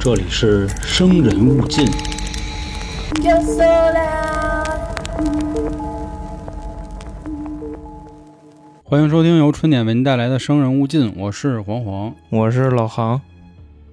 这里是生人勿近。Yo sola, 欢迎收听由春点为您带来的《生人勿近》，我是黄黄。我是老杭。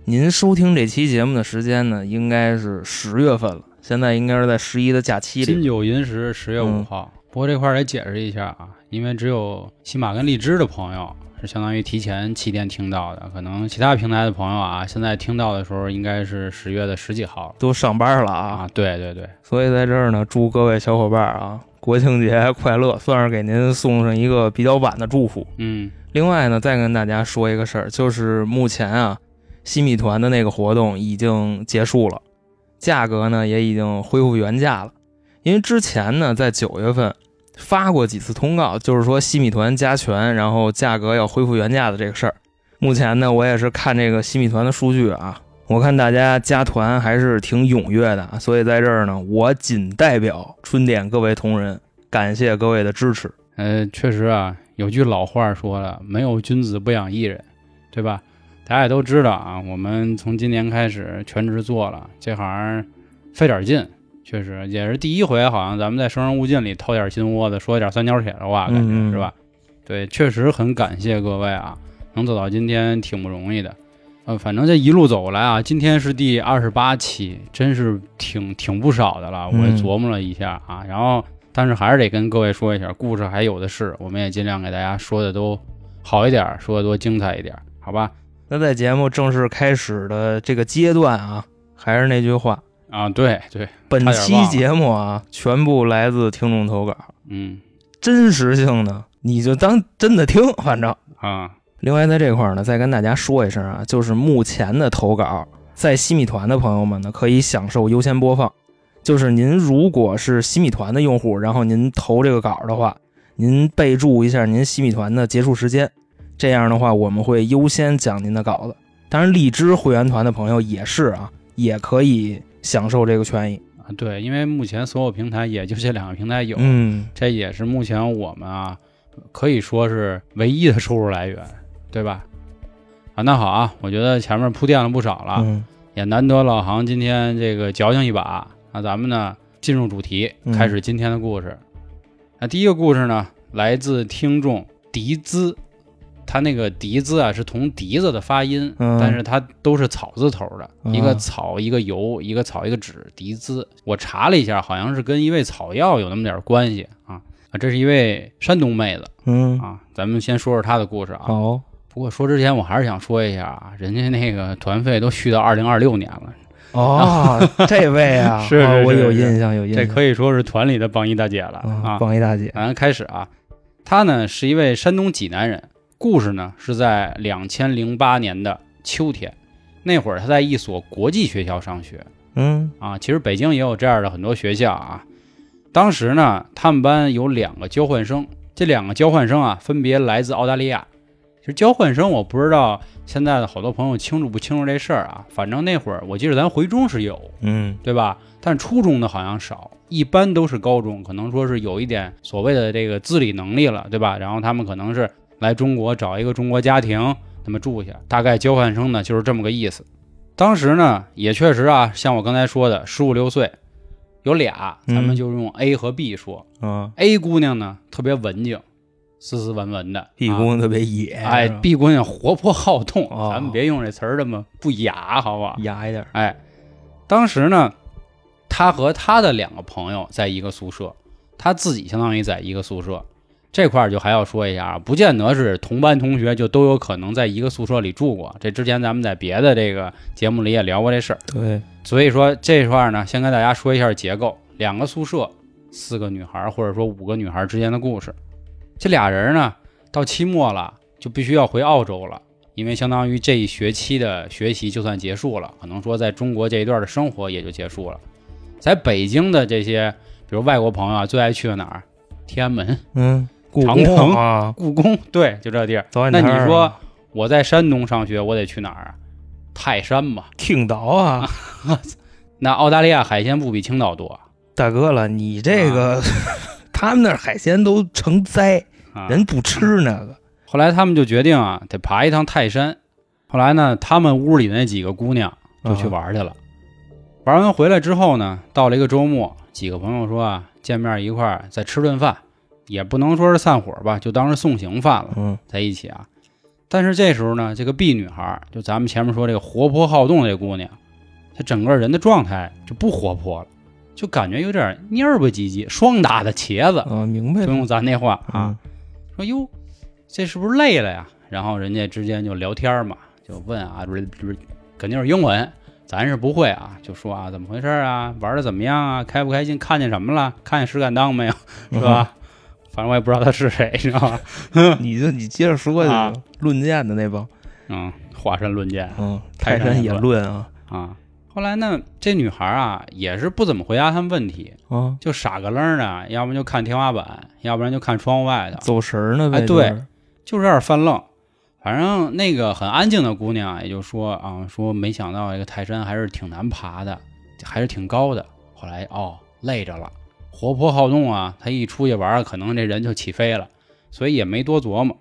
您收听这期节目的时间呢，应该是十月份了，现在应该是在十一的假期里。金九银十十月五嗯号，不过这块儿得解释一下啊，因为只有喜马跟荔枝的朋友是相当于提前七天听到的，可能其他平台的朋友啊，现在听到的时候应该是十月的十几号都上班了啊，啊。对对对，所以在这儿呢，祝各位小伙伴啊，国庆节 快乐，算是给您送上一个比较晚的祝福。嗯另外呢，再跟大家说一个事儿，就是目前啊，西米团的那个活动已经结束了，价格呢也已经恢复原价了。因为之前呢，在九月份发过几次通告，就是说西米团加权，然后价格要恢复原价的这个事儿。目前呢，我也是看这个西米团的数据啊，我看大家加团还是挺踊跃的，所以在这儿呢，我仅代表春点各位同仁，感谢各位的支持。呃，确实啊，有句老话说了，没有君子不养艺人，对吧？大家也都知道啊，我们从今年开始全职做了这行，费点劲，确实也是第一回，好像咱们在《生人勿近》里掏点心窝子，说点三角铁的话，感觉、是吧？对，确实很感谢各位啊，能走到今天挺不容易的。呃，反正这一路走过来啊，今天是第二十八期，真是挺挺不少的了。我琢磨了一下啊，然后但是还是得跟各位说一下，故事还有的是，我们也尽量给大家说的都好一点，说的多精彩一点，好吧？那在节目正式开始的这个阶段啊，还是那句话，啊，对对，本期节目啊，全部来自听众投稿，嗯真实性呢，你就当真的听，反正。啊，另外，在这块儿呢，再跟大家说一声啊，就是目前的投稿，在西米团的朋友们呢，可以享受优先播放。就是您如果是西米团的用户，然后您投这个稿的话，您备注一下您西米团的结束时间，这样的话我们会优先讲您的稿子。当然，荔枝会员团的朋友也是啊，也可以享受这个权益。啊对，因为目前所有平台也就这两个平台有，嗯，这也是目前我们啊可以说是唯一的收入来源，对吧？啊，那好啊，我觉得前面铺垫了不少了，嗯也难得老航今天这个矫情一把，那咱们呢进入主题，嗯开始今天的故事。那第一个故事呢，来自听众迪兹，他那个笛子啊是同笛子的发音，嗯。但是它都是草字头的，啊一个草一个油，一个草一个纸，笛子。我查了一下，好像是跟一味草药有那么点关系啊。啊，这是一位山东妹子嗯，啊，咱们先说说她的故事啊。好，不过说之前，我还是想说一下啊，人家那个团费都续到二零二六年了，哦，这位啊，是是是是有印象，有印象，这可以说是团里的榜一大姐了啊，啊。帮一大姐，咱开始啊，她呢是一位山东济南人，故事呢是在两千零八年的秋天，那会儿他在一所国际学校上学嗯啊。其实北京也有这样的很多学校啊。当时呢，他们班有两个交换生，这两个交换生啊，分别来自澳大利亚。其实交换生我不知道现在的好多朋友清楚不清楚这事儿啊。反正那会儿我记得咱回中是有，嗯对吧？但初中的好像少，一般都是高中，可能说是有一点所谓的这个自理能力了，对吧？然后他们可能是来中国找一个中国家庭，那么住下，大概交换生呢就是这么个意思。当时呢也确实啊，像我刚才说的，十五六岁，有俩，咱们嗯就用 A 和 B 说。嗯 A 姑娘呢特别文静，斯斯文文的，B 啊姑娘特别野，哎，B 姑娘活泼好动，哦咱们别用这词儿这么不雅，好不好？雅一点，哎，当时呢，她和她的两个朋友在一个宿舍，他自己相当于在一个宿舍。这块儿就还要说一下啊，不见得是同班同学就都有可能在一个宿舍里住过。这之前咱们在别的这个节目里也聊过这事儿，对，所以说这块儿呢，先跟大家说一下结构：两个宿舍，四个女孩儿或者说五个女孩儿之间的故事。这俩人呢，到期末了就必须要回澳洲了，因为相当于这一学期的学习就算结束了，可能说在中国这一段的生活也就结束了。在北京的这些，比如外国朋友啊，最爱去的哪儿？天安门、嗯，长城啊，故宫，对，就这地儿。那你说我在山东上学，我得去哪儿啊？泰山吧。青岛啊，那澳大利亚海鲜不比青岛多大哥了，你这个 他们那儿海鲜都成灾，啊？人不吃那个，后来他们就决定啊，得爬一趟泰山。后来呢，他们屋里的那几个姑娘就去玩去了。玩完回来之后呢，到了一个周末，几个朋友说啊，见面一块儿再吃顿饭，也不能说是散伙吧，就当是送行饭了，嗯在一起啊。但是这时候呢，这个 B 女孩，就咱们前面说这个活泼好动这姑娘，她整个人的状态就不活泼了，就感觉有点蔫不唧唧，双打的茄子，啊，明白了就用咱那话啊。嗯说哟，这是不是累了呀？然后人家之间就聊天嘛，就问啊，不是不是，肯定是英文，咱是不会啊，就说啊，怎么回事啊？玩的怎么样啊？开不开心？看见什么了？看见石敢当没有？是吧？反正我也不知道他是谁，你知道吧？你就你接着说去啊，论剑的那帮，嗯，华山论剑嗯，泰山也论啊啊。后来呢，这女孩啊也是不怎么回答他们问题，啊，就傻个愣的，要不然就看天花板，要不然就看窗户外头，走神儿呢呗，哎对就是就是有点犯愣。反正那个很安静的姑娘也就说啊，说没想到这个泰山还是挺难爬的，还是挺高的。后来哦，累着了，活泼好动啊，他一出去玩，可能这人就起飞了，所以也没多琢磨。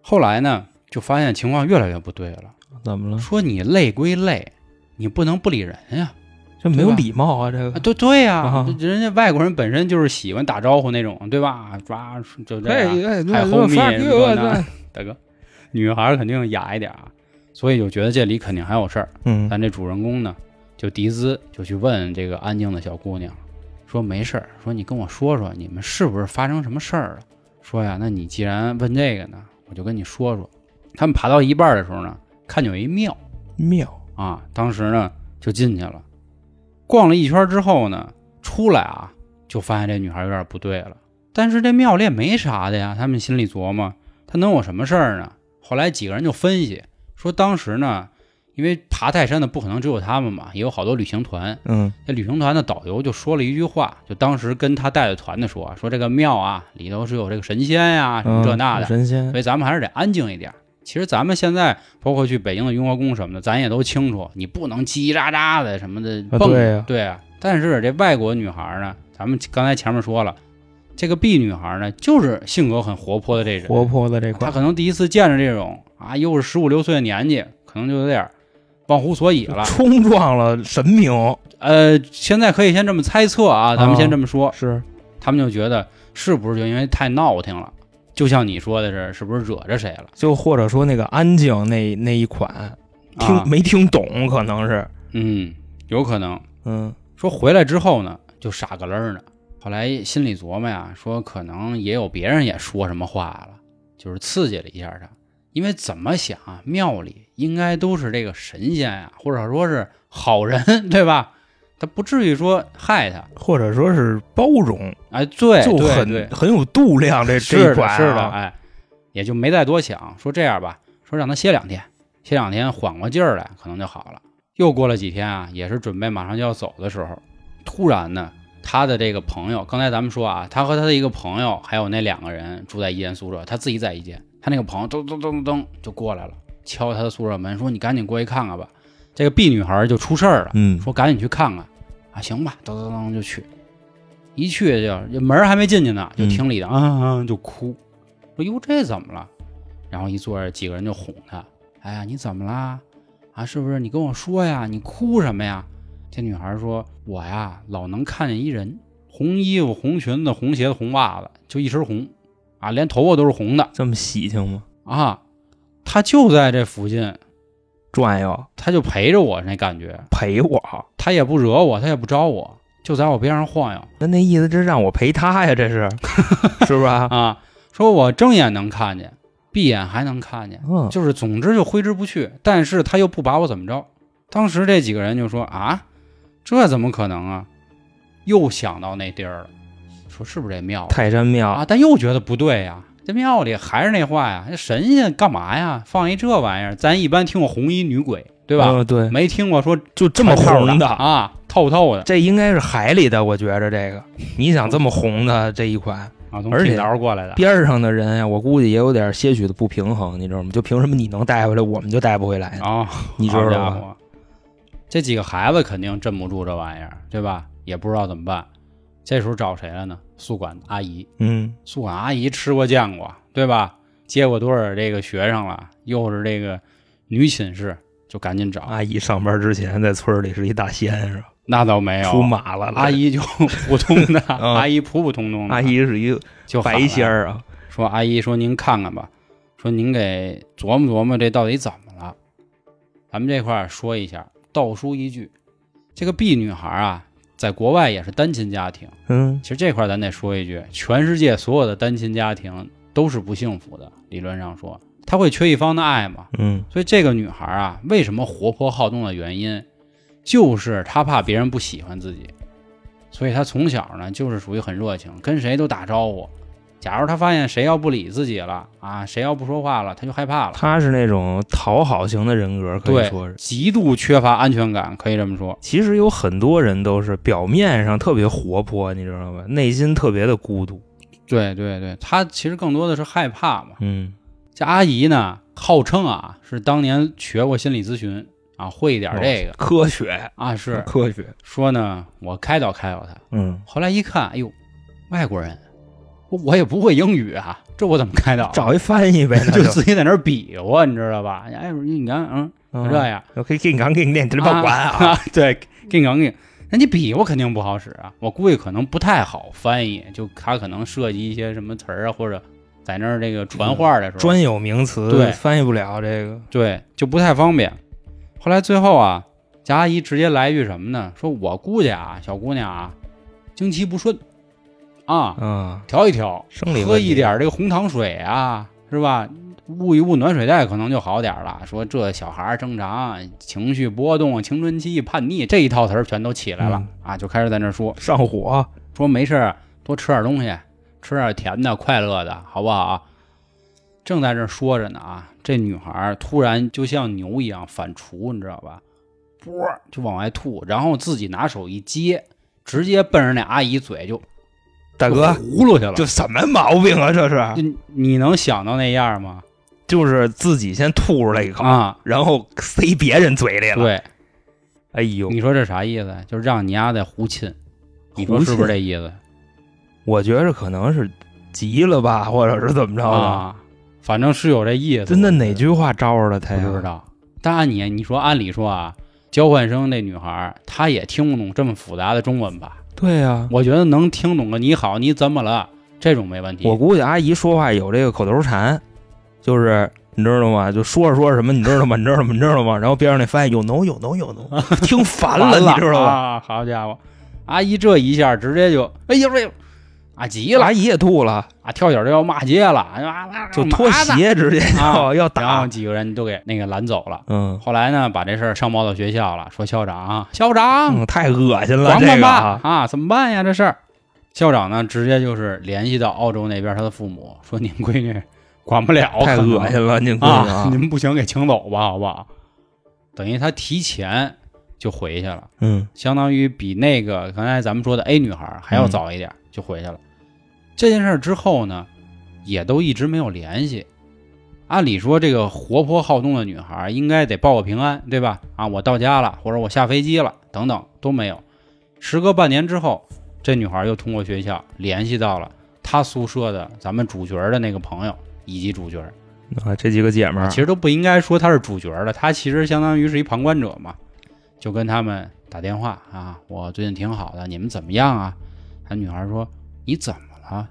后来呢，就发现情况越来越不对了，怎么了？说你累归累，你不能不理人呀。这没有礼貌啊，这啊，个对对呀、啊人家外国人本身就是喜欢打招呼那种，对吧？抓就这还后面什么的大哥，女孩肯定雅一点啊，所以就觉得这里肯定还有事儿。嗯但这主人公呢，就迪兹就去问这个安静的小姑娘，说没事儿，说你跟我说说，你们是不是发生什么事儿了？说呀，那你既然问这个呢，我就跟你说说。他们爬到一半的时候呢，看见有一庙庙，啊，当时呢就进去了，逛了一圈之后呢，出来啊，就发现这女孩有点不对了。但是这庙里也没啥的呀，他们心里琢磨，她能有什么事儿呢？后来几个人就分析说，当时呢，因为爬泰山的不可能只有他们嘛，也有好多旅行团。嗯这旅行团的导游就说了一句话，就当时跟他带的团的说，说这个庙啊里头是有这个神仙呀、什么这那的，嗯神仙所以咱们还是得安静一点。其实咱们现在包括去北京的雍和宫什么的，咱也都清楚，你不能叽叽喳喳的什么的啊蹦。对呀对啊。但是这外国女孩呢，咱们刚才前面说了，这个 B 女孩呢，就是性格很活泼的这人，活泼的这块她，可能第一次见着这种啊，又是十五六岁的年纪，可能就有点忘乎所以了。冲撞了神明，呃，现在可以先这么猜测啊，咱们先这么说，是他们就觉得是不是就因为太闹腾了，就像你说的是，是不是惹着谁了？就或者说那个安静那那一款，听、啊没听懂，可能是，嗯，有可能。嗯说回来之后呢，就傻个愣儿呢。后来心里琢磨呀，说可能也有别人也说什么话了，就是刺激了一下他。因为怎么想啊，庙里应该都是这个神仙呀、或者说是好人，对吧？他不至于说害他。或者说是包容，哎，对，就对很很有度量，这这一款、是的，，哎，也就没再多想，说这样吧，说让他歇两天，歇两天缓过劲儿来，可能就好了。又过了几天啊，也是准备马上就要走的时候，突然呢，他的这个朋友，刚才咱们说啊，他和他的一个朋友，还有那两个人住在一间宿舍，他自己在一间，他那个朋友噔噔噔噔就过来了，敲他的宿舍门，说你赶紧过去看看吧。这个 B 女孩就出事儿了，嗯，说赶紧去看看啊，行吧，噔噔噔就去，一去就门儿还没进去呢，就嗯听里头啊啊就哭，说哟这怎么了？然后一坐着几个人就哄她，哎呀你怎么啦？啊是不是你跟我说呀？你哭什么呀？这女孩说，我呀老能看见一人，红衣服、红裙子、红鞋子、红袜子，就一身红，啊连头发都是红的这么喜庆吗？啊，他就在这附近，转悠他就陪着我那感觉，陪我，他也不惹我，他也不招我，就在我边上晃悠。那那意思这是让我陪他呀，这是 是吧？啊，说我睁眼能看见，闭眼还能看见，嗯，就是总之就挥之不去，但是他又不把我怎么着。当时这几个人就说啊，这怎么可能啊？又想到那地儿了，说是不是这庙泰山庙啊？但又觉得不对呀，这庙里还是那话呀，这神仙干嘛呀？放一这玩意儿，咱一般听过红衣女鬼，对吧？嗯对，没听过说就这么红的，啊，透透的这应该是海里的，我觉着这个，你想这么红的这一款，啊，从而且过来的。边上的人呀，我估计也有点些许的不平衡，你知道吗？就凭什么你能带回来，我们就带不回来呢？啊，你知道吗？这几个孩子肯定镇不住这玩意儿，对吧？也不知道怎么办。这时候找谁了呢？宿管阿姨。嗯，宿管阿姨吃过见过，对吧？接过多少这个学生了，又是这个女寝室就赶紧找，阿姨上班之前在村里是一大仙是吧？那倒没有，出马了，阿姨就普通的，嗯阿姨普普通通的，阿姨是一就白仙儿啊，说阿姨说您看看吧，说您给琢磨琢磨这到底怎么了。咱们这块儿说一下，倒书一句，这个 B 女孩啊，在国外也是单亲家庭。嗯其实这块咱得说一句，全世界所有的单亲家庭都是不幸福的。理论上说，他会缺一方的爱嘛。嗯所以这个女孩啊，为什么活泼好动的原因，就是她怕别人不喜欢自己，所以她从小呢就是属于很热情，跟谁都打招呼。假如他发现谁要不理自己了啊，谁要不说话了，他就害怕了。他是那种讨好型的人格，可以对说是。极度缺乏安全感，可以这么说。其实有很多人都是表面上特别活泼，你知道吗？内心特别的孤独。对对对，他其实更多的是害怕嘛。嗯这阿姨呢，号称啊是当年学过心理咨询啊，会一点这个、科学啊，是科学。说呢，我开导开导他。嗯，后来一看，哎呦，外国人，我我也不会英语啊，这我怎么开导啊？找一翻译呗，就自己在那儿比划，你知道吧？哎，你看，嗯，就这样，我可以给你讲给你念，这别管啊。啊，对，给你讲给你，那你比划肯定不好使啊，我估计可能不太好翻译，就他可能涉及一些什么词儿啊，或者在那儿这个传话的时候，专有名词对翻译不了这个。对，就不太方便。后来最后啊，贾阿姨直接来一句什么呢？说我估计啊，小姑娘啊，经期不顺啊，嗯，调一调，生理喝一点这个红糖水啊，是吧？捂一捂暖水袋可能就好点了。说这小孩儿正常，情绪波动、青春期叛逆这一套词儿全都起来了、嗯啊，就开始在那说上火。说没事儿，多吃点东西，吃点甜的、快乐的，好不好？正在这说着呢啊，这女孩儿突然就像牛一样反刍，你知道吧？啵就往外吐，然后自己拿手一接，直接奔着那阿姨嘴就大哥，葫芦去了。这什么毛病啊？这是，你你能想到那样吗？就是自己先吐出来一口，啊，然后塞别人嘴里了。，对，哎呦，你说这啥意思？就是让你丫在胡亲，你说是不是这意思我觉着可能是急了吧，或者是怎么着的。啊？反正是有这意思。真的哪句话招着了他呀？不知道。但按你你说，按理说啊，交换生那女孩她也听不懂这么复杂的中文吧？对呀、我觉得能听懂个你好，你怎么了？这种没问题。我估计阿姨说话有这个口头禅，就是你知道吗？就说着说着什么，你知道吗？你知道吗？你知道吗？然后边上那翻译有 no 有 no 有 no，听烦了，你知道吗？啊？好家伙，阿姨这一下直接就哎呦哎呦，啊急了阿姨也吐了，啊，跳脚就要骂街了，啊就脱鞋直接啊要要然后打。几个人都给那个拦走了。嗯后来呢，把这事儿上报到学校了，说校长，校长，嗯，太恶心了，管管吧这个啊，啊，怎么办呀？这事儿，校长呢直接就是联系到澳洲那边他的父母，说您闺女管不了，太恶心了，您闺女啊！啊，您不行，给请走吧，好不好？等于他提前就回去了，嗯相当于比那个刚才咱们说的 A 女孩还要早一点、就回去了。这件事之后呢，也都一直没有联系。按理说，这个活泼好动的女孩应该得报个平安，对吧？啊，我到家了，或者我下飞机了，等等都没有。时隔半年之后，这女孩又通过学校联系到了她宿舍的咱们主角的那个朋友以及主角，啊，这几个姐们儿其实都不应该说她是主角的，她其实相当于是一旁观者嘛，就跟他们打电话啊，我最近挺好的，你们怎么样啊？那女孩说你怎么了？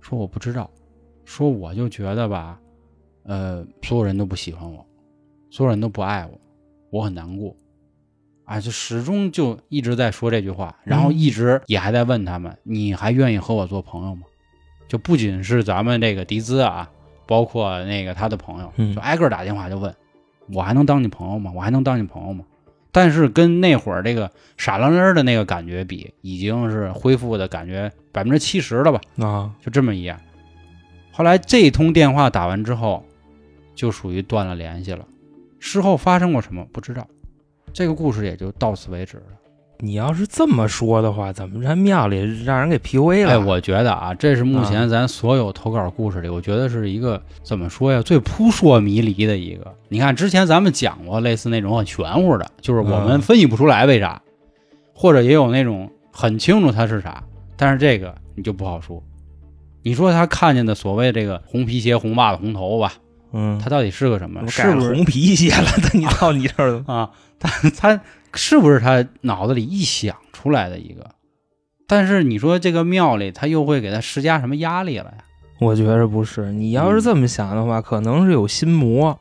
说我不知道，说我就觉得吧，呃，所有人都不喜欢我，所有人都不爱我，我很难过。啊，就始终就一直在说这句话，然后嗯一直也还在问他们，你还愿意和我做朋友吗？就不仅是咱们这个迪兹啊，包括那个他的朋友，嗯就挨个打电话就问，我还能当你朋友吗？我还能当你朋友吗？但是跟那会儿这个傻愣愣的那个感觉比，已经是恢复的感觉百分之七十了吧？啊，就这么一样。后来这通电话打完之后，就属于断了联系了。事后发生过什么不知道，这个故事也就到此为止了。你要是这么说的话，怎么在庙里让人给 PUA 了？哎，我觉得啊，这是目前咱所有投稿故事里，我觉得是一个怎么说呀，最扑朔迷离的一个。你看之前咱们讲过类似那种很玄乎的，就是我们嗯分析不出来为啥，或者也有那种很清楚它是啥，但是这个你就不好说。你说他看见的所谓这个红皮鞋、红袜子、红头发嗯，他到底是个什么？是不是改红皮鞋了？那你到你这儿了？啊？他他是不是他脑子里一想出来的一个？但是你说这个庙里，他又会给他施加什么压力了呀？我觉着不是，你要是这么想的话，可能是有心魔。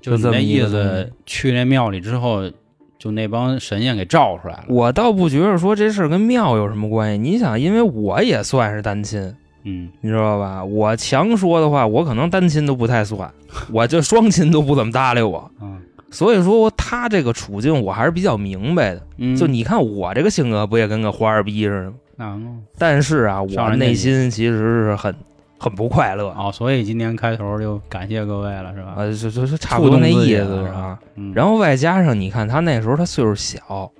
就那这么意思，去那庙里之后，就那帮神仙给照出来了。我倒不觉得说这事儿跟庙有什么关系。你想，因为我也算是单亲，嗯你知道吧？我强说的话，我可能单亲都不太算，我就双亲都不怎么搭理我。嗯所以说，他这个处境我还是比较明白的。嗯，就你看我这个性格，不也跟个花儿逼似的吗？但是啊，我内心其实是很很不快乐。哦，所以今天开头就感谢各位了，是吧？呃，就就就差不多那意思是吧？嗯，然后外加上你看他那时候他岁数小，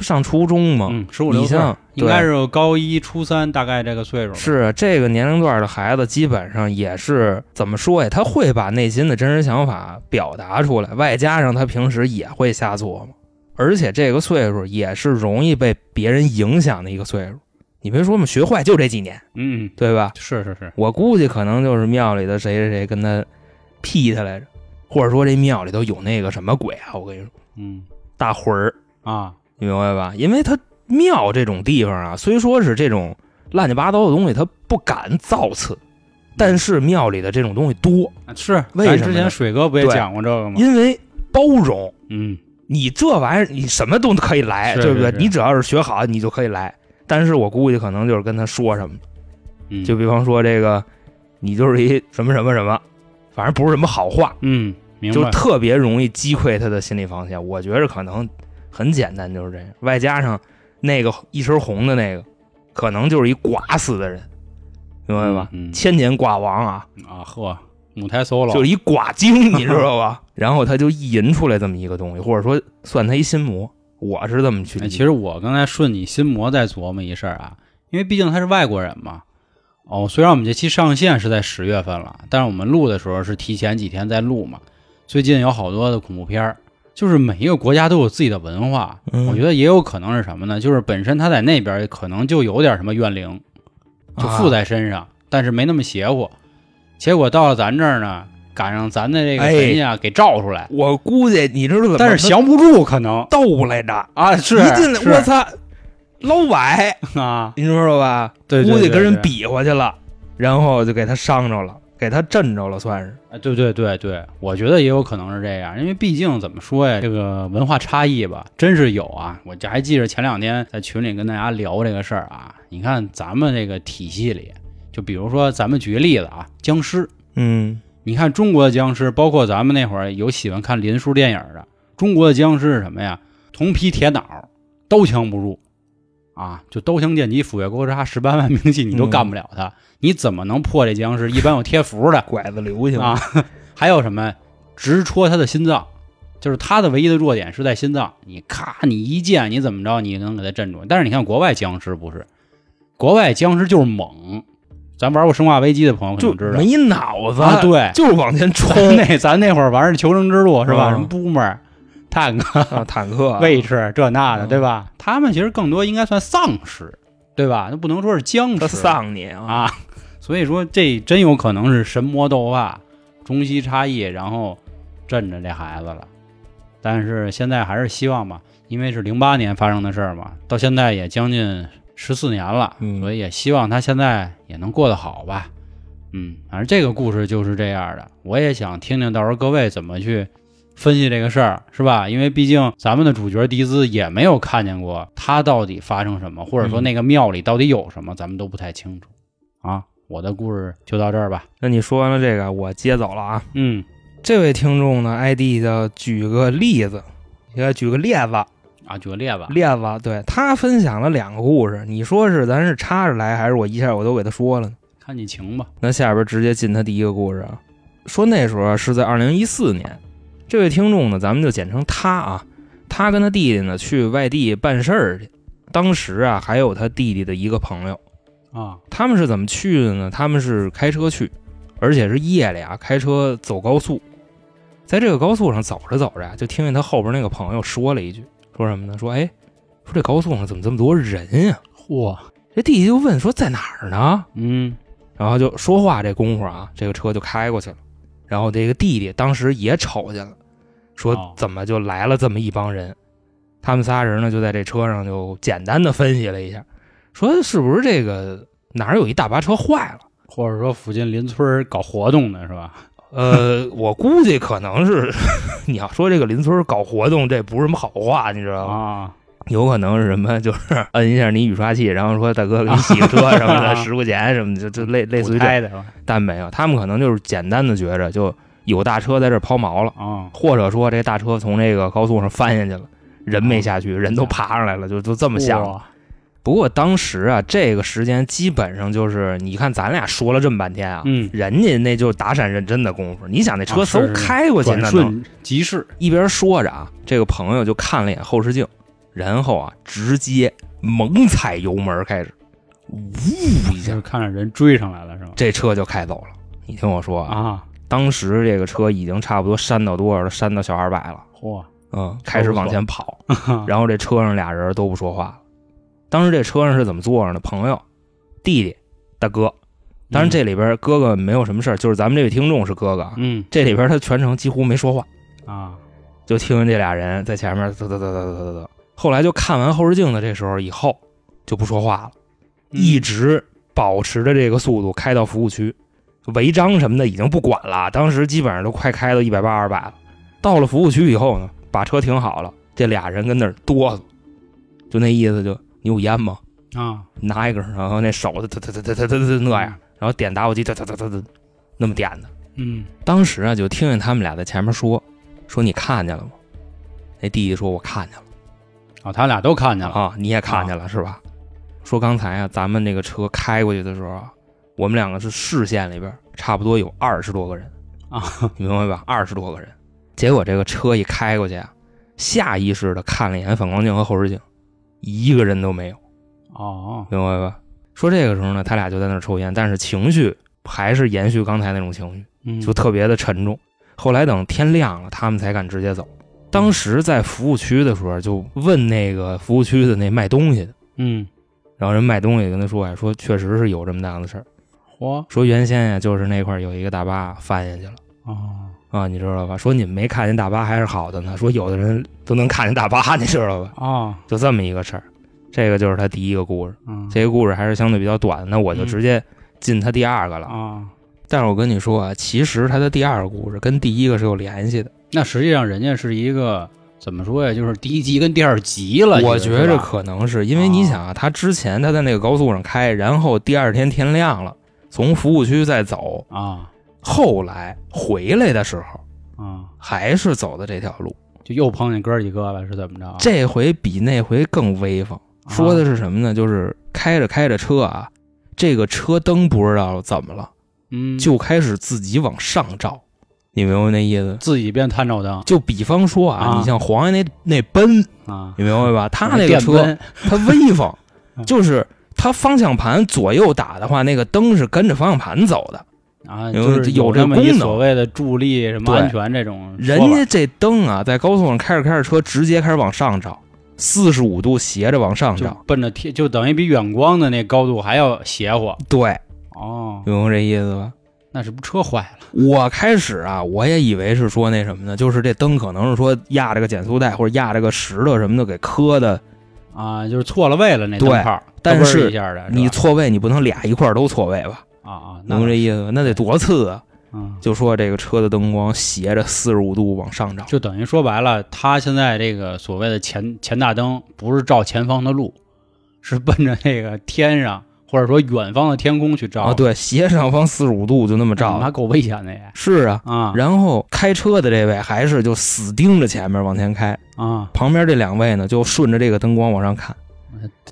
上初中嘛？嗯，十五六岁你像，应该是高一、初三，大概这个岁数。是这个年龄段的孩子，基本上也是怎么说呀？他会把内心的真实想法表达出来，外加上他平时也会瞎琢磨，而且这个岁数也是容易被别人影响的一个岁数。你别说嘛，学坏就这几年，嗯，嗯，对吧？是是是，我估计可能就是庙里的谁谁谁跟他劈他来着，或者说这庙里头有那个什么鬼啊？我跟你说，嗯大魂儿，啊，你明白吧？因为他庙这种地方啊，虽说是这种乱七八糟的东西，他不敢造次，但是庙里的这种东西多，是咱之前为什么呢水哥不也讲过这个吗？因为包容。嗯你这玩意儿，你什么都可以来，是对不对是？是你只要是学好，你就可以来。但是我估计可能就是跟他说什么，嗯，就比方说这个，你就是一什么什么什么，反正不是什么好话，嗯，明白。就特别容易击溃他的心理防线。我觉着可能很简单，就是这样。外加上那个一身红的那个，可能就是一寡死的人，明白吧？嗯嗯千年寡王啊，啊呵，母胎 solo 就是一寡精，你知道吧？然后他就意淫出来这么一个东西，或者说算他一心魔，我是这么去哎，其实我刚才顺你心魔在琢磨一事儿啊，因为毕竟他是外国人嘛。哦，虽然我们这期上线是在十月份了，但是我们录的时候是提前几天在录嘛。最近有好多的恐怖片儿，就是每一个国家都有自己的文化。嗯我觉得也有可能是什么呢？就是本身他在那边可能就有点什么怨灵，就附啊在身上，但是没那么邪乎。结果到了咱这儿呢，赶上咱的这个哎神仙啊给照出来，我估计你知道怎么，但是降不住，可能斗来着，啊，是一进来我操，老歪，啊，您知道吧？对对对估计跟人比划去了，然后就给他伤着了，给他震着了，算是。啊，对对对对，我觉得也有可能是这样，因为毕竟怎么说呀，这个文化差异吧，真是有啊。我这还记着前两天在群里跟大家聊这个事儿啊，你看咱们这个体系里，就比如说咱们举个例子啊，僵尸，嗯你看中国的僵尸，包括咱们那会儿有喜欢看林叔电影的，中国的僵尸是什么呀？铜皮铁脑，刀枪不入，啊，就刀枪剑戟斧钺钩叉十八万兵器你都干不了他，你怎么能破这僵尸？一般有贴符的拐子留下啊，还有什么直戳他的心脏，就是他的唯一的弱点是在心脏，你咔你一剑你怎么着你能给他镇住？但是你看国外僵尸不是，国外僵尸就是猛，咱玩过《生化危机》的朋友可就能知道。没脑子，啊，对，就是往前冲那咱那会儿玩的求生之路是吧？嗯什么 boomer、探克、啊，坦克 卫士这那的，嗯对吧？他们其实更多应该算丧尸，对吧？那不能说是僵他尸丧你啊！啊。所以说这真有可能是神魔斗法，中西差异，然后镇着这孩子了。但是现在还是希望吧，因为是零八年发生的事儿嘛，到现在也将近十四年了，嗯所以也希望他现在也能过得好吧。嗯，反正这个故事就是这样的，我也想听听到时候各位怎么去分析这个事儿，是吧？因为毕竟咱们的主角迪兹也没有看见过他到底发生什么，或者说嗯那个庙里到底有什么，咱们都不太清楚啊。我的故事就到这儿吧。那你说完了这个，我接走了啊。嗯这位听众呢，ID 叫举个例子，应该举个例子，啊，举个例子，例子，对他分享了两个故事，你说是咱是插着来，还是我一下我都给他说了呢？看你情吧。那下边直接进他第一个故事啊，说那时候啊是在二零一四年，这位听众呢，咱们就简称他啊，他跟他弟弟呢去外地办事儿去，当时啊还有他弟弟的一个朋友，啊，他们是怎么去的呢？他们是开车去，而且是夜里啊开车走高速，在这个高速上走着走着啊，就听见他后边那个朋友说了一句，说什么呢？说哎，说这高速上怎么这么多人呀、嚯，这弟弟就问说在哪儿呢？嗯然后就说话这功夫啊，这个车就开过去了。然后这个弟弟当时也瞅见了，说哦怎么就来了这么一帮人？他们仨人呢就在这车上就简单的分析了一下，说是不是这个哪儿有一大巴车坏了？或者说附近邻村搞活动呢是吧？呃，我估计可能是 你要说这个邻村搞活动，这不是什么好话，你知道吗？啊，有可能是什么，就是摁一下你雨刷器，然后说大哥给你洗个车什么的，十块钱什么的，就就类类似于这，的？但没有，他们可能就是简单的觉着就有大车在这儿抛锚了，啊，或者说这大车从这个高速上翻下去了，人没下去，人都爬上来了，就就这么想。哇不过当时啊，这个时间基本上就是，你看咱俩说了这么半天啊，嗯，人家那就是打闪认真的功夫。你想那车嗖开过去，那能转瞬即逝，一边说着啊，这个朋友就看了一眼后视镜，然后啊，直接猛踩油门开始，呜一下就，看着人追上来了是吗？这车就开走了。你听我说啊，啊，当时这个车已经差不多扇到多少了？扇到小二百了。嚯，嗯，开始往前跑，然后这车上俩人都不说话了。当时这车上是怎么坐着呢？朋友、弟弟、大哥。当然这里边哥哥没有什么事儿，就是咱们这位听众是哥哥啊。嗯这里边他全程几乎没说话，啊，就听见这俩人在前面嘚嘚嘚嘚嘚嘚嘚。后来就看完后视镜的这时候以后就不说话了，嗯一直保持着这个速度开到服务区，违章什么的已经不管了。当时基本上都快开到一百八、二百了。到了服务区以后呢，把车停好了，这俩人跟那儿哆嗦，就那意思就你有烟吗？啊，拿一根，然后那手哒哒哒哒哒哒哒那样，然后点打火机哒哒哒哒哒那么点的。嗯当时啊，就听见他们俩在前面说说你看见了吗？那弟弟说我看见了。啊，他俩都看见了啊，你也看见了、是吧？说刚才啊，咱们那个车开过去的时候啊，我们两个是视线里边差不多有二十多个人啊，你明白吧？二十多个人，结果这个车一开过去啊，下意识的看了一眼反光镜和后视镜，一个人都没有，哦，明白吧？说这个时候呢，他俩就在那抽烟，但是情绪还是延续刚才那种情绪，嗯就特别的沉重。后来等天亮了，他们才敢直接走。当时在服务区的时候，就问那个服务区的那卖东西的。嗯，然后人卖东西跟他说呀，说确实是有这么档子事儿，嚯，说原先呀就是那块儿有一个大巴翻下去了。哦，啊，你知道吧？说你们没看见大巴还是好的呢，说有的人都能看见大巴，你知道吧？哦，就这么一个事儿，这个就是他第一个故事，嗯，这个故事还是相对比较短，那我就直接进他第二个了。啊，但是我跟你说啊，其实他的第二个故事跟第一个是有联系的，那实际上人家是一个怎么说呀？就是第一集跟第二集了，我觉着可能是因为你想啊，他之前他在那个高速上开，然后第二天天亮了，从服务区再走，啊后来回来的时候，啊，还是走的这条路。就又碰见哥几个了，是怎么着？这回比那回更威风。啊说的是什么呢？就是开着开着车啊，这个车灯不知道怎么了，嗯，就开始自己往上照。你明白那意思？自己变探照灯就比方说啊，啊你像黄爷那那奔，啊，你明白吧？他那个车电奔 它威风 嗯，就是他方向盘左右打的话，那个灯是跟着方向盘走的。啊，有就是有这么一所谓的助力什么安全这种，人家这灯啊，在高速上开着开着车，直接开始往上照，四十五度斜着往上就照。奔着天，就等于比远光的那高度还要邪乎对，哦。明白这意思吧？那是不是车坏了？我开始啊，我也以为是说那什么呢，就是这灯可能是说压着个减速带或者压着个石头什么的给磕的。啊，就是错了位了那对灯泡，但是你错位，你不能俩一块儿都错位吧？啊啊，能这意思吧？那得多次啊！嗯，就说这个车的灯光斜着四十五度往上照，就等于说白了，他现在这个所谓的前前大灯不是照前方的路，是奔着那个天上或者说远方的天空去照啊，，对，斜上方四十五度就那么照那，够危险的也是啊。啊然后开车的这位还是就死盯着前面往前开，啊，旁边这两位呢就顺着这个灯光往上看。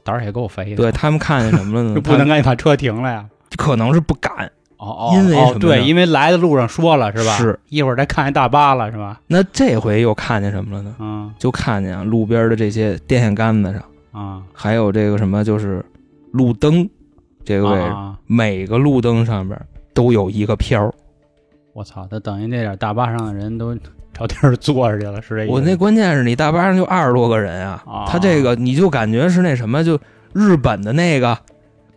胆儿也够肥的，对，他们看见什么了呢？就不能赶紧把车停了呀。可能是不敢。哦哦，因为什么哦对，因为来的路上说了是吧？是，一会儿再看见大巴了是吧？那这回又看见什么了呢？嗯就看见啊路边的这些电线杆子上，啊，还有这个什么，就是路灯这个位置，啊，每个路灯上边都有一个飘。我操，他等于那点大巴上的人都找地儿坐着去了，是这意思？我那关键是你大巴上就二十多个人啊，啊他这个你就感觉是那什么，就日本的那个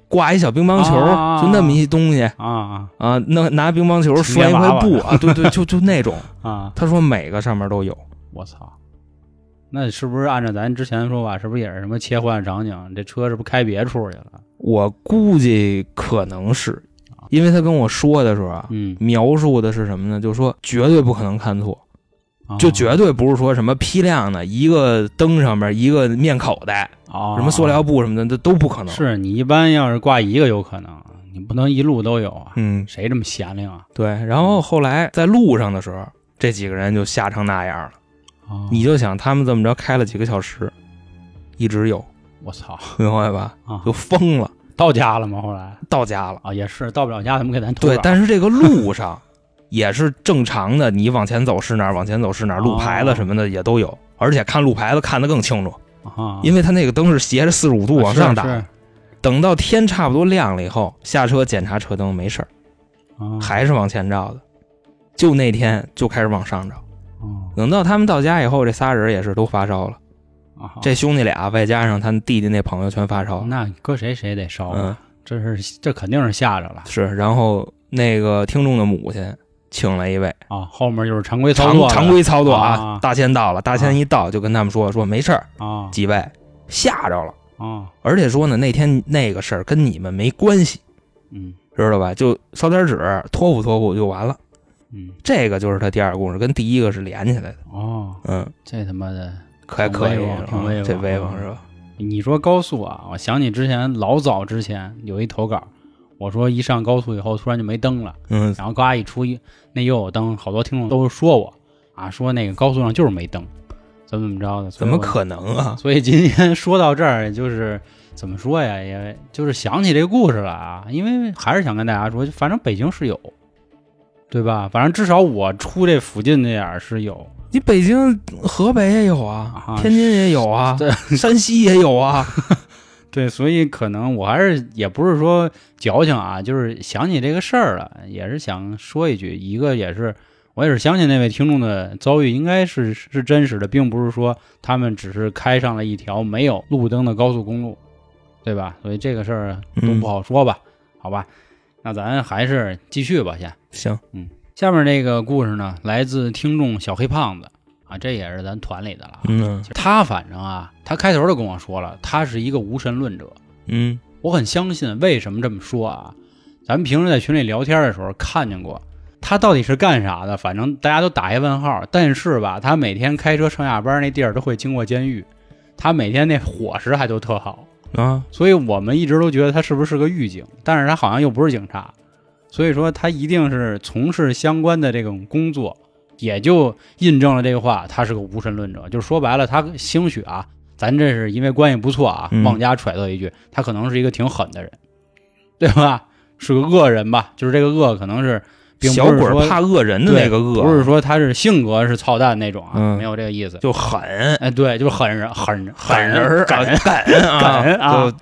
挂一小乒乓球，啊就那么一东西啊啊啊，那拿乒乓球充拴一块布啊，对对，就就那种。啊！他说每个上面都有，我操，那是不是按照咱之前的说法，是不是也是什么切换场景？这车是不是开别处去了？我估计可能是，因为他跟我说的时候啊，嗯，描述的是什么呢？就说绝对不可能看错，啊就绝对不是说什么批量的一个灯上面一个面口袋，啊，什么塑料布什么的，这都不可能。是你一般要是挂一个有可能，你不能一路都有啊。嗯，谁这么闲灵啊？对。然后后来在路上的时候，这几个人就吓成那样了。啊你就想他们这么着开了几个小时，一直有，我操明白吧？啊！就疯了，到家了吗？后来到家了。啊，也是到不了家，他们给咱拖对，稿但是这个路上也是正常的，你往前走是哪儿，往前走是哪儿，路牌子什么的也都有，而且看路牌子看得更清楚，啊，因为它那个灯是斜着四十五度往上打。是是等到天差不多亮了以后，下车检查车灯没事儿，啊还是往前照的。就那天就开始往上照，哦等到他们到家以后，这仨人也是都发烧了。啊这兄弟俩外加上他弟弟那朋友全发烧。那搁谁谁得烧嗯啊，，这是这肯定是吓着了是。然后那个听众的母亲请了一位啊，后面就是常规操作了常规操作啊啊，大仙到了，大仙一到就跟他们说说没事儿，啊几位吓着了，啊而且说呢那天那个事儿跟你们没关系，嗯知道吧？就烧点纸托付托付就完了。嗯这个就是他第二个故事，跟第一个是连起来的。哦，嗯，这他妈的，可还可以挺威风，挺威风这威风啊是吧？你说高速啊，我想起之前老早之前有一投稿，我说一上高速以后突然就没灯了，嗯，然后呱一出一那又有灯，好多听众都说我啊，说那个高速上就是没灯，怎么怎么着的，怎么可能啊？所以今天说到这儿，就是怎么说呀，也就是想起这个故事了啊，因为还是想跟大家说，反正北京是有，对吧？反正至少我出这附近那点儿是有，你北京、河北也有啊啊，天津也有啊对，山西也有啊。对，所以可能我还是也不是说矫情啊，就是想起这个事儿了，也是想说一句，一个也是我也是相信那位听众的遭遇应该是是真实的，并不是说他们只是开上了一条没有路灯的高速公路，对吧？所以这个事儿都嗯不好说吧，好吧？那咱还是继续吧，先。行，嗯下面这个故事呢，来自听众小黑胖子啊，这也是咱团里的了啊。嗯他反正啊，他开头就跟我说了，他是一个无神论者。嗯我很相信，为什么这么说啊？咱们平时在群里聊天的时候看见过，他到底是干啥的？反正大家都打一问号。但是吧，他每天开车上下班那地儿都会经过监狱，他每天那伙食还都特好，啊，所以我们一直都觉得他是不是是个狱警，但是他好像又不是警察，所以说他一定是从事相关的这种工作，也就印证了这个话，他是个无神论者。就是说白了，他兴许啊，咱这是因为关系不错啊，嗯妄加揣测一句，他可能是一个挺狠的人，对吧？是个恶人吧？就是这个恶可能是并小鬼怕恶人的那个恶，不是说他是性格是操蛋那种啊，嗯没有这个意思。就狠哎，对，就是狠人，狠人，狠人敢啊敢啊就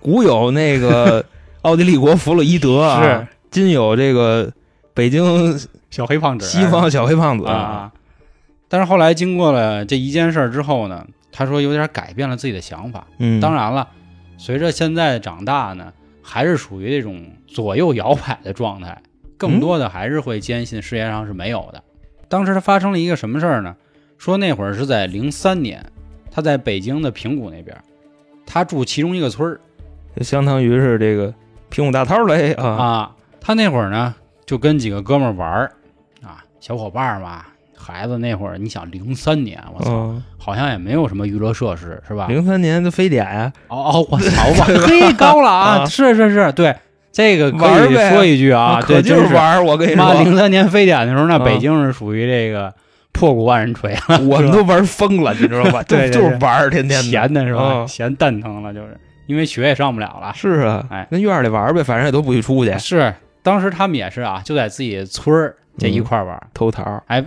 古有那个 奥地利国弗洛伊德啊是，今有这个北京小黑胖子，西方小黑胖子啊。但是后来经过了这一件事儿之后呢，他说有点改变了自己的想法。嗯，当然了，随着现在的长大呢，还是属于这种左右摇摆的状态，更多的还是会坚信世界上是没有的。当时他发生了一个什么事儿呢？说那会儿是在零三年，他在北京的平谷那边，他住其中一个村儿就相当于是这个平谷大涛嘞啊，啊。他那会儿呢，就跟几个哥们儿玩儿啊，小伙伴儿嘛，孩子那会儿，你想零三年，我操，嗯，好像也没有什么娱乐设施，是吧？零三年的非典呀，哦哦，我操，我 嘿高了啊！啊是是是，对，这个可以说一句啊，对，可就是是玩儿，我跟你妈，说，零三年非典的时候，那啊北京是属于这个破鼓万人锤了，我们都玩疯了，你知道吧？对就是玩儿，天天。闲的是吧？啊闲蛋疼了，就是因为学也上不了了。是啊，哎跟院儿里玩儿呗，反正也都不许出去，是，当时他们也是啊，就在自己村儿这一块儿玩儿，偷桃儿，哎，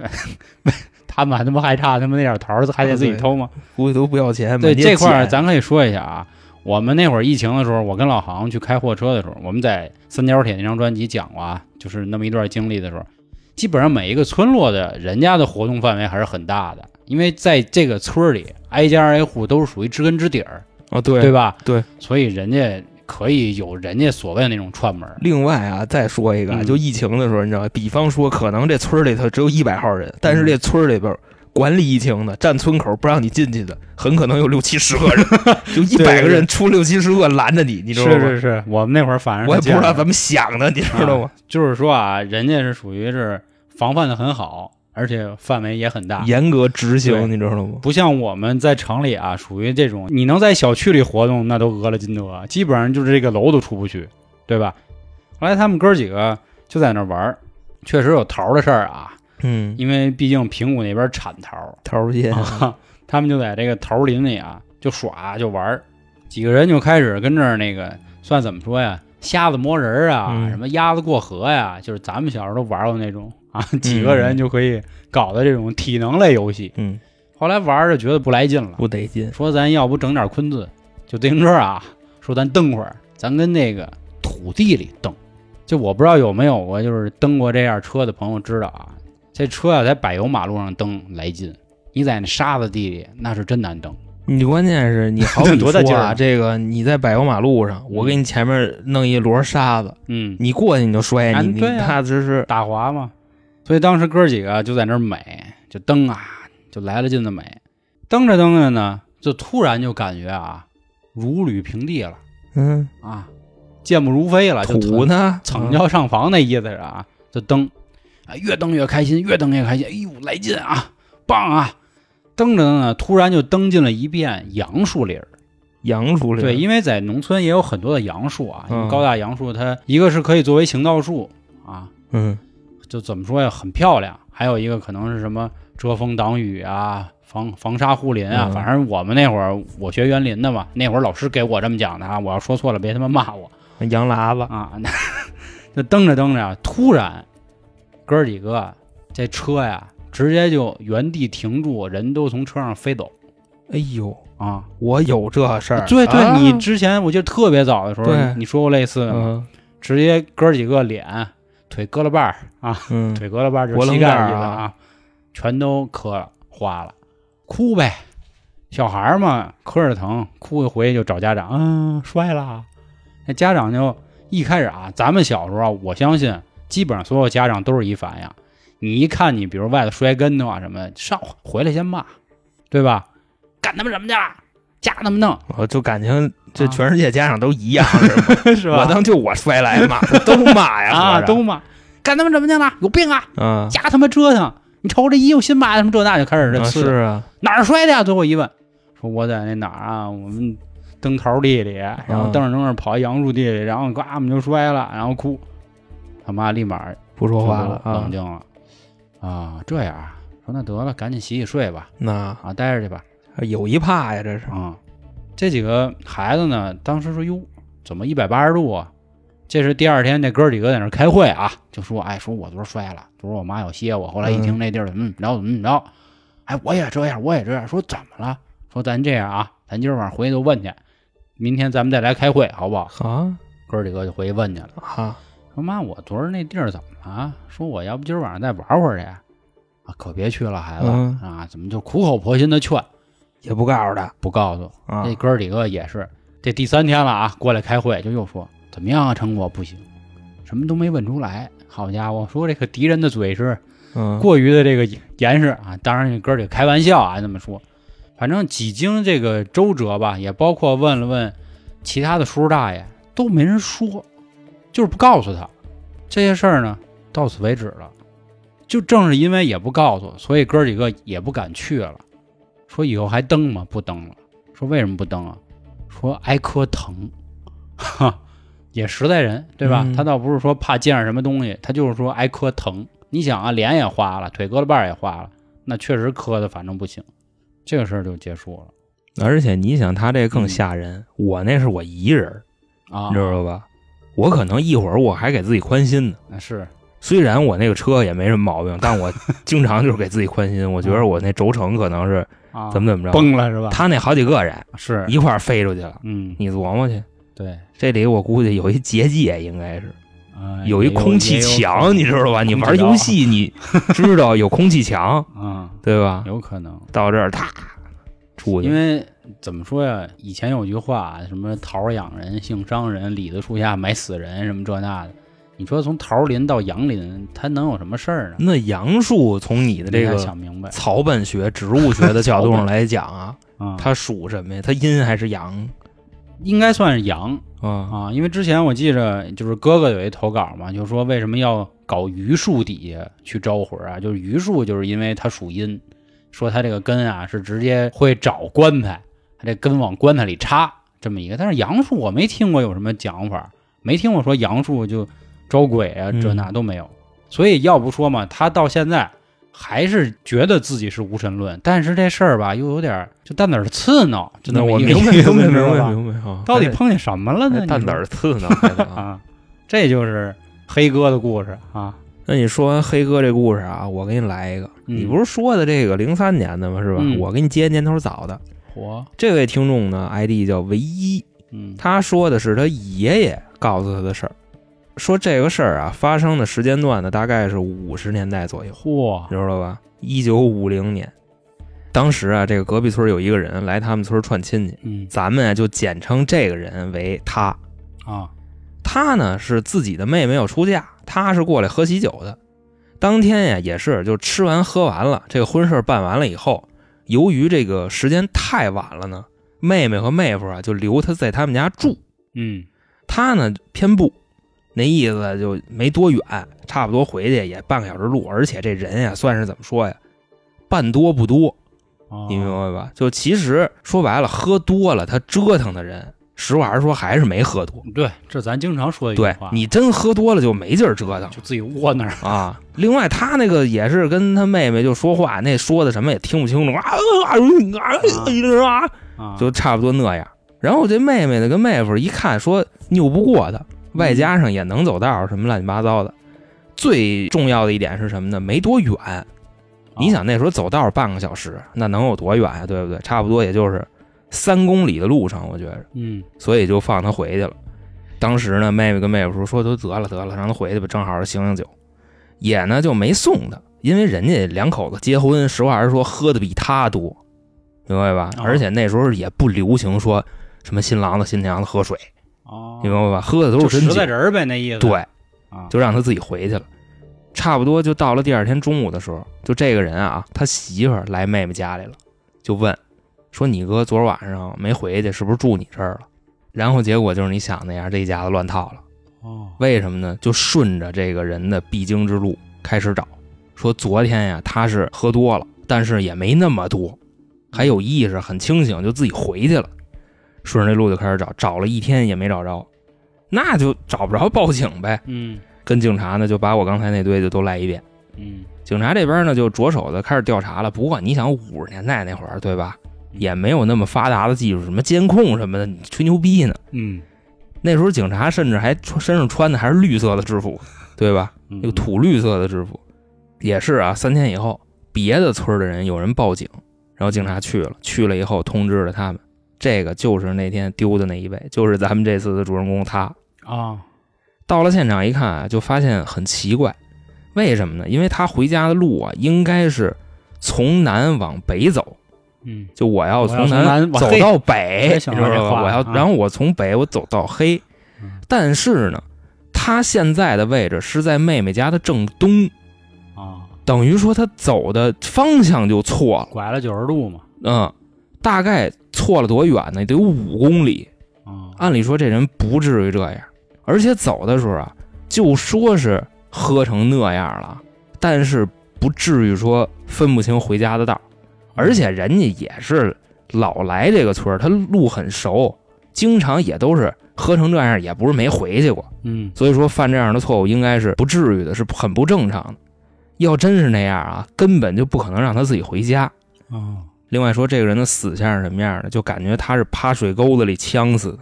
他们还他妈还差他们那点桃儿，还得自己偷吗？估计都不要钱。对这块儿，咱可以说一下啊。我们那会儿疫情的时候，我跟老航去开货车的时候，我们在三角铁那张专辑讲过啊，就是那么一段经历的时候，基本上每一个村落的人家的活动范围还是很大的，因为在这个村儿里，挨家挨户都是属于知根知底儿，哦，对对吧？对，所以人家可以有人家所谓的那种串门。另外啊，再说一个就疫情的时候，你知道吧？比方说，可能这村里头只有一百号人，但是嗯这村里边管理疫情的，站村口不让你进去的，很可能有六七十个人，就一百个人出六七十个拦着你，你知道吗？是是是，我们那会儿反正我也不知道，怎么想的，你知道吗？就是说啊，人家是属于是防范的很好，而且范围也很大。严格执行，你知道吗？不像我们在城里啊，属于这种你能在小区里活动，那都讹了金德，基本上就是这个楼都出不去，对吧？后来他们哥几个就在那玩儿，确实有桃的事儿啊，嗯，因为毕竟平谷那边产桃儿，桃儿蟹，啊，他们就在这个桃儿林里啊就耍就玩儿，几个人就开始跟这儿那个算怎么说呀，瞎子摸人儿啊，嗯。什么鸭子过河呀，就是咱们小时候都玩过那种啊，几个人就可以搞的这种体能类游戏。嗯，后来玩着觉得不来劲了，不得劲。说咱要不整点昆字，就自行车啊，说咱蹬会儿，咱跟那个土地里蹬。就我不知道有没有过，就是蹬过这样车的朋友知道啊，这车啊在柏油马路上蹬来劲，你在那沙子地里那是真难蹬。你关键是你好 比说啊，这个你在柏油马路上，我给你前面弄一摞沙子，嗯，你过去你就摔，你对啊踏实实，打滑嘛。所以当时哥几个就在那儿美，就蹬啊，就来了劲的美。蹬着蹬着呢，就突然就感觉啊，如履平地了嗯，啊，健步如飞了，就土呢，蹭蹻上房那意思是啊，就蹬，啊，越蹬越开心，越蹬越开心，哎呦，来劲啊，棒啊！蹬着蹬着，突然就蹬进了一片杨树林儿。杨树林，对，因为在农村也有很多的杨树啊，因为嗯高大杨树它一个是可以作为行道树啊，嗯就怎么说呀，很漂亮；还有一个可能是什么遮风挡雨啊，防防沙护林啊。嗯反正我们那会儿我学园林的嘛，那会儿老师给我这么讲的啊，我要说错了别他妈骂我。杨喇子，啊，那 就蹬着蹬着，突然哥儿几个这车呀，直接就原地停住，人都从车上飞走哎呦，啊！我有这事儿，对对，啊你之前我记得特别早的时候，你说过类似的嘛，嗯直接哥儿几个脸、腿割了半儿啊，嗯，腿割了半儿就是膝盖啊啊，全都磕了花了，哭呗。小孩儿嘛，磕着疼，哭一回就找家长，嗯，摔了。那家长就一开始啊，咱们小时候啊，我相信基本上所有家长都是一反应，你一看你比如外头摔跟头啊什么，上回来先骂，对吧？干他妈什么去了？家他妈弄，我就感情这啊全世界家长都一样，是吧？我当就我摔来骂，都骂呀，啊，都骂，干他妈什么去了？有病啊！啊，瞎他妈折腾！你瞅这衣服新买的什么这那就开始这啊、是啊，哪儿摔的呀？最后一问，说我在那哪儿啊，我们蹬头地里，然后嗯蹬着蹬着跑一杨树地里，然后呱我们就摔了，然后哭，他妈立马不说话了冷，静了。啊，这样啊，说那得了，赶紧洗洗睡吧，那啊，待着去吧，有一怕呀，这是，啊，这几个孩子呢，当时说哟，怎么一百八十度啊？这是第二天，这哥几个在那开会啊，就说，哎，说我昨儿摔了，昨儿我妈要歇我，后来一听那地儿怎么怎么着怎么怎么着，哎，我也这样，我也这样，说怎么了？说咱这样啊，咱今儿晚上回去就问去，明天咱们再来开会，好不好？啊哥几个就回去问去了，啊，说妈，我昨儿那地儿怎么了？说我要不今儿晚上再玩会儿去？啊，可别去了，孩子、嗯啊，怎么就苦口婆心的劝，也不告诉他不告诉。啊这，哥儿几个也是，这第三天了啊，过来开会就又说怎么样啊，成果不行，什么都没问出来。好家伙，说这个敌人的嘴是嗯，过于的这个严实啊，当然这哥儿几个开玩笑啊，这么说。反正几经这个周折吧，也包括问了问其他的叔叔大爷，都没人说，就是不告诉他这些事儿呢，到此为止了。就正是因为也不告诉，所以哥几个也不敢去了。说以后还登吗？不登了。说为什么不登啊？说挨磕疼，哈，也实在人，对吧？嗯他倒不是说怕见上什么东西，他就是说挨磕疼。你想啊，脸也花了，腿胳膊瓣儿也花了，那确实磕的反正不行。这个事儿就结束了而且你想，他这更吓人，我那是我一人儿，啊，你知道吧？我可能一会儿我还给自己宽心呢。那是虽然我那个车也没什么毛病，但我 经常就是给自己宽心。我觉得我那轴承可能是啊，怎么怎么着，崩了是吧？他那好几个人是一块儿飞出去了，嗯，你琢磨去。对，这里我估计有一结界，应该是啊有一空气墙，你知道吧？你玩游，戏你 知道有空气墙，嗯，对吧？有可能到这儿，啪，出去。因为怎么说呀？以前有句话，什么桃儿养人，性伤人，李子树下埋死人，什么这那的。你说从桃林到杨林，它能有什么事儿呢？那杨树从你的这个想明白草本学、植物学的角度上来讲啊，啊，它属什么呀？它阴还是阳应该算是阳啊？啊，因为之前我记着就是哥哥有一投稿嘛，就说为什么要搞榆树底下去招魂啊？就是榆树，就是因为它属阴，说它这个根啊是直接会找棺材，它这根往棺材里插这么一个。但是杨树我没听过有什么讲法，没听过说杨树就招鬼啊，嗯这那都没有。所以要不说嘛，他到现在还是觉得自己是无神论，但是这事儿吧又有点就蛋子儿刺挠，真的我明白明白明白明白啊！到底碰见什么了呢？哎蛋你说子儿 刺呢？还得啊啊，这就是黑哥的故事啊。那你说完黑哥这故事啊，我给你来一个。嗯你不是说的这个零三年的吗？是吧？嗯我给你接年头早的。火，这位听众呢，ID 叫唯一，嗯他说的是他爷爷告诉他的事儿。说这个事儿啊，发生的时间段呢，大概是五十年代左右，嚯，知道吧？一九五零年，当时啊，这个隔壁村有一个人来他们村串亲戚，嗯咱们啊就简称这个人为他。啊，他呢是自己的妹妹要出嫁，他是过来喝喜酒的。当天呀也是就吃完喝完了，这个婚事办完了以后，由于这个时间太晚了呢，妹妹和妹夫啊就留他在他们家住，嗯。他呢偏不，那意思就没多远，差不多回去也半个小时路，而且这人呀算是怎么说呀，半多不多，哦。你明白吧？就其实说白了，喝多了他折腾的人，实话实说还是没喝多。对，这咱经常说一句对话，你真喝多了就没劲儿折腾就自己窝那儿，啊。另外，他那个也是跟他妹妹就说话，那说的什么也听不清楚啊啊啊，啊，就差不多那样。然后这妹妹呢跟妹夫一看说拗不过他，外加上也能走道，什么乱七八糟的。最重要的一点是什么呢？没多远。你想那时候走道半个小时，那能有多远呀、对不对？差不多也就是三公里的路程，我觉着。嗯所以就放他回去了。当时呢，妹妹跟妹夫说说都得了得了，让他回去吧，正好醒醒酒。也呢就没送他，因为人家两口子结婚，实话实说，喝的比他多，明白吧？哦而且那时候也不流行说什么新郎子新娘子喝水，哦，明白吧？喝的都是实在。人呗，那意思，对，啊，就让他自己回去了。差不多就到了第二天中午的时候，就这个人啊，他媳妇来妹妹家里了，就问说：“你哥昨儿晚上没回去，是不是住你这儿了？”然后结果就是你想那样，这一家子乱套了。哦，为什么呢？就顺着这个人的必经之路开始找，说昨天呀他是喝多了，但是也没那么多，还有意识，很清醒，就自己回去了。顺着这路就开始找，找了一天也没找着，那就找不着报警呗。嗯跟警察呢就把我刚才那堆就都来一遍。嗯警察这边呢就着手的开始调查了。不过你想五十年代那会儿对吧，也没有那么发达的技术，什么监控什么的，你吹牛逼呢？嗯，那时候警察甚至还穿身上穿的还是绿色的制服，对吧？那那个土绿色的制服，也是啊。三天以后，别的村的人有人报警，然后警察去了，去了以后通知了他们，这个就是那天丢的那一位，就是咱们这次的主人公他。啊，到了现场一看啊，就发现很奇怪，为什么呢？因为他回家的路啊，应该是从南往北走，嗯。就我要从从南走到北，你知道吧？我要，然后我从北我走到黑嗯，但是呢，他现在的位置是在妹妹家的正东，啊，等于说他走的方向就错了，拐了九十度嘛，嗯，大概错了多远呢？得有五公里。啊，按理说这人不至于这样，而且走的时候啊，就说是喝成那样了，但是不至于说分不清回家的道。而且人家也是老来这个村儿，他路很熟，经常也都是喝成这样，也不是没回去过。嗯所以说犯这样的错误应该是不至于的，是很不正常的。要真是那样啊，根本就不可能让他自己回家。啊另外说，这个人的死相是什么样的？就感觉他是趴水沟子里呛死的。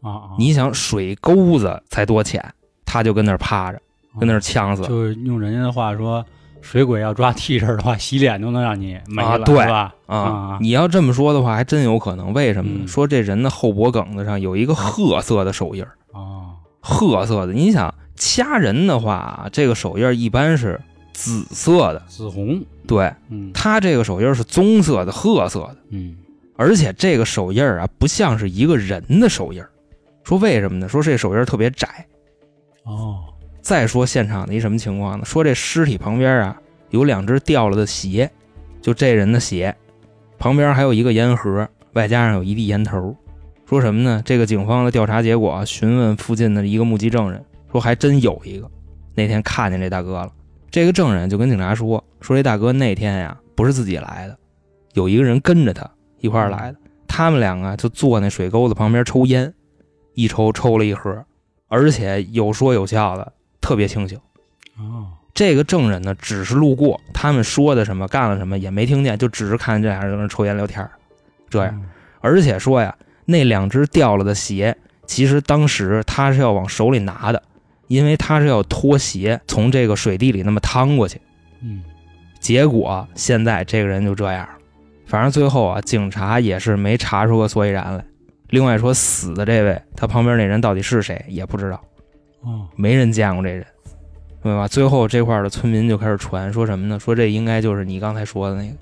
啊啊，你想水沟子才多浅，他就跟那儿趴着，跟那儿呛死。就是用人家的话说，水鬼要抓替身的话，洗脸都能让你没了，啊对是吧？啊啊，你要这么说的话，还真有可能。为什么呢？嗯说这人的后脖梗子上有一个褐色的手印儿，啊，褐色的。你想掐人的话，这个手印儿一般是紫色的，紫红，对嗯他这个手印儿是棕色的、褐色的。嗯而且这个手印儿啊，不像是一个人的手印儿。说为什么呢？说这手印儿特别窄。哦，再说现场的一什么情况呢？说这尸体旁边啊有两只掉了的鞋，就这人的鞋，旁边还有一个烟盒，外加上有一地烟头。说什么呢？这个警方的调查结果，询问附近的一个目击证人，说还真有一个那天看见这大哥了。这个证人就跟警察说，说这大哥那天呀不是自己来的，有一个人跟着他一块来的。他们两个就坐那水沟子旁边抽烟，一抽抽了一盒，而且有说有笑的，特别清醒。哦，这个证人呢，只是路过，他们说的什么，干了什么也没听见，就只是看这俩人在那抽烟聊天儿这样。而且说呀，那两只掉了的鞋，其实当时他是要往手里拿的，因为他是要脱鞋从这个水地里那么趟过去。嗯，结果现在这个人就这样了，反正最后啊，警察也是没查出个所以然来。另外说死的这位，他旁边那人到底是谁也不知道，哦，没人见过这人，明白吧？最后这块的村民就开始传说什么呢？说这应该就是你刚才说的那个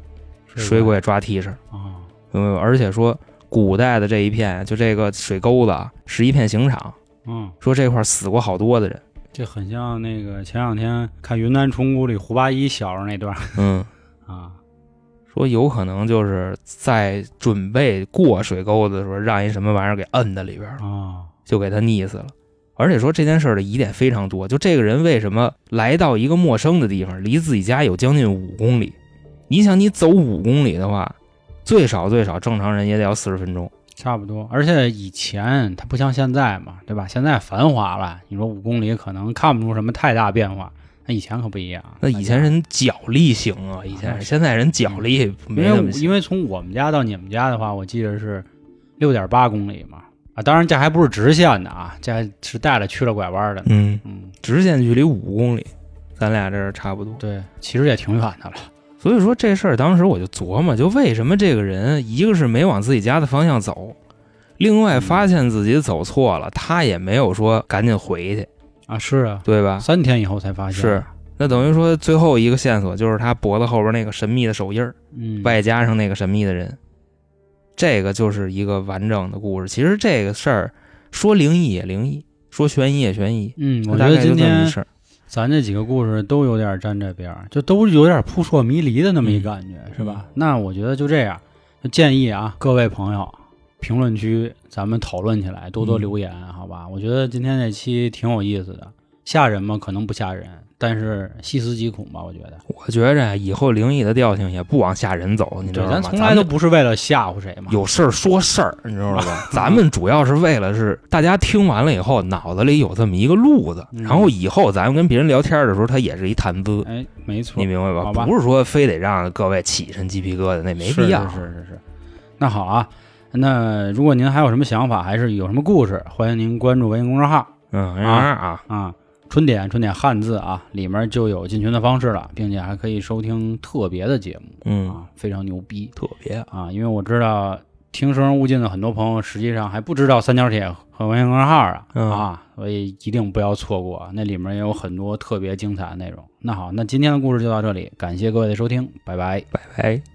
水鬼抓替身，啊，明白吧？而且说古代的这一片，就这个水沟子啊，是一片刑场，嗯，说这块死过好多的人，这很像那个前两天看云南虫谷里胡八一小时候那段嗯。啊，说有可能就是在准备过水沟子的时候，让一什么玩意儿给摁在里边了，啊，就给他溺死了。而且说这件事儿的疑点非常多，就这个人为什么来到一个陌生的地方，离自己家有将近五公里？你想，你走五公里的话，最少最少正常人也得要四十分钟。差不多。而且以前它不像现在嘛，对吧？现在繁华了，你说五公里可能看不出什么太大变化，那以前可不一样。那以前人脚力行啊，以前现在人脚力没那么行。因为从我们家到你们家的话，我记得是六点八公里嘛。啊，当然这还不是直线的啊，这还是带了曲了拐弯的。嗯，嗯，直线距离五公里，咱俩这是差不多。对，其实也挺远的了。所以说这事儿当时我就琢磨，就为什么这个人一个是没往自己家的方向走，另外发现自己走错了，他也没有说赶紧回去，啊，是啊，对吧？三天以后才发现。是，那等于说最后一个线索就是他脖子后边那个神秘的手印儿，嗯，外加上那个神秘的人，这个就是一个完整的故事。其实这个事儿说灵异也灵异，说悬疑也悬疑。嗯，我觉得今天。咱这几个故事都有点沾这边儿，就都有点扑朔迷离的那么一感觉，是吧？那我觉得就这样，就建议啊，各位朋友，评论区咱们讨论起来，多多留言，好吧？我觉得今天这期挺有意思的，吓人吗？可能不吓人，但是细思极恐吧，我觉得。我觉着，以后灵异的调性也不往吓人走，你知，道吗？咱从来都不是为了吓唬谁嘛。有事儿说事儿，你知道吧？咱们主要是为了是大家听完了以后，脑子里有这么一个路子，嗯然后以后咱们跟别人聊天的时候，它也是一谈资，哎，没错你，明白好吧不是说非得让各位起身鸡皮疙瘩，那没必要。是是是是是。那好啊，那如果您还有什么想法，还是有什么故事，欢迎您关注微信公众号嗯啊啊，啊，春点春点汉字啊，里面就有进群的方式了，并且还可以收听特别的节目嗯，啊，非常牛逼特别啊！因为我知道听生人勿近的很多朋友，实际上还不知道三角铁和微信公众号啊、嗯啊，所以一定不要错过，那里面也有很多特别精彩的内容。那好，那今天的故事就到这里，感谢各位的收听，拜拜。拜拜。